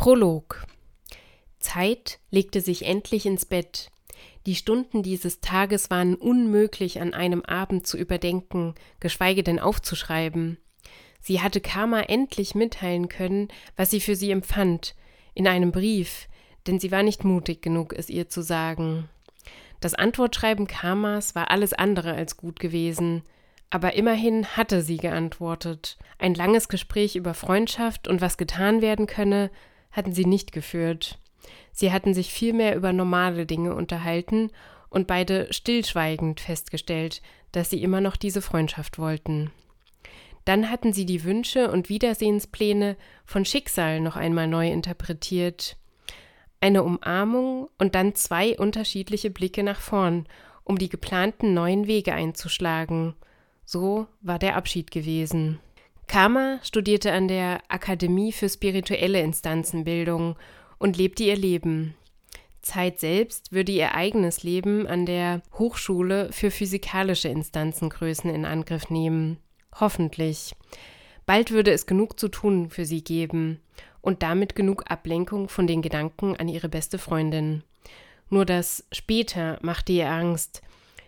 Prolog Zeit legte sich endlich ins Bett. Die Stunden dieses Tages waren unmöglich an einem Abend zu überdenken, geschweige denn aufzuschreiben. Sie hatte Karma endlich mitteilen können, was sie für sie empfand, in einem Brief, denn sie war nicht mutig genug, es ihr zu sagen. Das Antwortschreiben Karmas war alles andere als gut gewesen, aber immerhin hatte sie geantwortet. Ein langes Gespräch über Freundschaft und was getan werden könne, hatten sie nicht geführt. Sie hatten sich vielmehr über normale Dinge unterhalten und beide stillschweigend festgestellt, dass sie immer noch diese Freundschaft wollten. Dann hatten sie die Wünsche und Wiedersehenspläne von Schicksal noch einmal neu interpretiert. Eine Umarmung und dann zwei unterschiedliche Blicke nach vorn, um die geplanten neuen Wege einzuschlagen. So war der Abschied gewesen. Karma studierte an der Akademie für spirituelle Instanzenbildung und lebte ihr Leben. Zeit selbst würde ihr eigenes Leben an der Hochschule für physikalische Instanzengrößen in Angriff nehmen. Hoffentlich. Bald würde es genug zu tun für sie geben und damit genug Ablenkung von den Gedanken an ihre beste Freundin. Nur das später machte ihr Angst,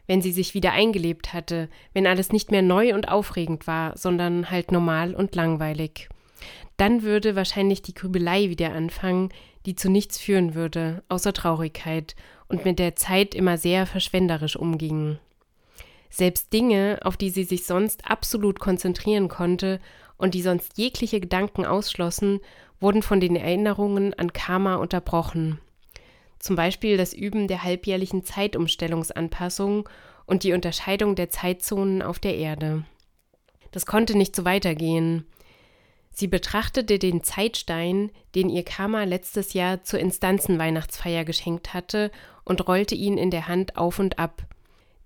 wenn sie sich wieder eingelebt hatte, wenn alles nicht mehr neu und aufregend war, sondern halt normal und langweilig. Dann würde wahrscheinlich die Grübelei wieder anfangen, die zu nichts führen würde, außer Traurigkeit, und mit der Zeit immer sehr verschwenderisch umging. Selbst Dinge, auf die sie sich sonst absolut konzentrieren konnte und die sonst jegliche Gedanken ausschlossen, wurden von den Erinnerungen an Karma unterbrochen. Zum Beispiel das Üben der halbjährlichen Zeitumstellungsanpassung und die Unterscheidung der Zeitzonen auf der Erde. Das konnte nicht so weitergehen. Sie betrachtete den Zeitstein, den ihr Karma letztes Jahr zur Instanzenweihnachtsfeier geschenkt hatte, und rollte ihn in der Hand auf und ab.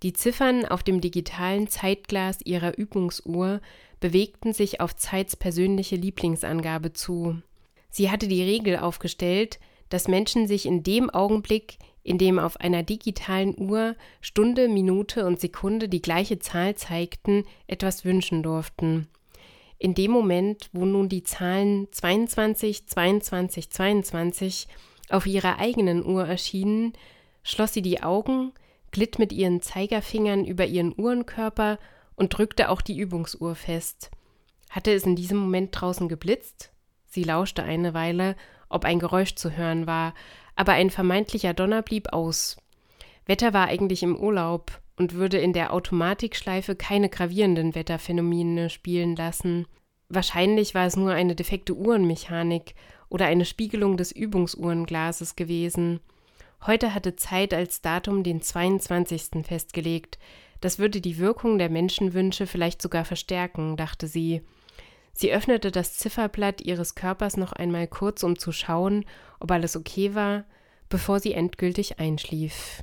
Die Ziffern auf dem digitalen Zeitglas ihrer Übungsuhr bewegten sich auf Zeits persönliche Lieblingsangabe zu. Sie hatte die Regel aufgestellt, dass Menschen sich in dem Augenblick, in dem auf einer digitalen Uhr Stunde, Minute und Sekunde die gleiche Zahl zeigten, etwas wünschen durften. In dem Moment, wo nun die Zahlen 22, 22, 22 auf ihrer eigenen Uhr erschienen, schloss sie die Augen, glitt mit ihren Zeigerfingern über ihren Uhrenkörper und drückte auch die Übungsuhr fest. Hatte es in diesem Moment draußen geblitzt? Sie lauschte eine Weile, ob ein Geräusch zu hören war, aber ein vermeintlicher Donner blieb aus. Wetter war eigentlich im Urlaub, und würde in der Automatikschleife keine gravierenden Wetterphänomene spielen lassen. Wahrscheinlich war es nur eine defekte Uhrenmechanik oder eine Spiegelung des Übungsuhrenglases gewesen. Heute hatte Zeit als Datum den 22. festgelegt. Das würde die Wirkung der Menschenwünsche vielleicht sogar verstärken, dachte sie. Sie öffnete das Zifferblatt ihres Körpers noch einmal kurz, um zu schauen, ob alles okay war, bevor sie endgültig einschlief.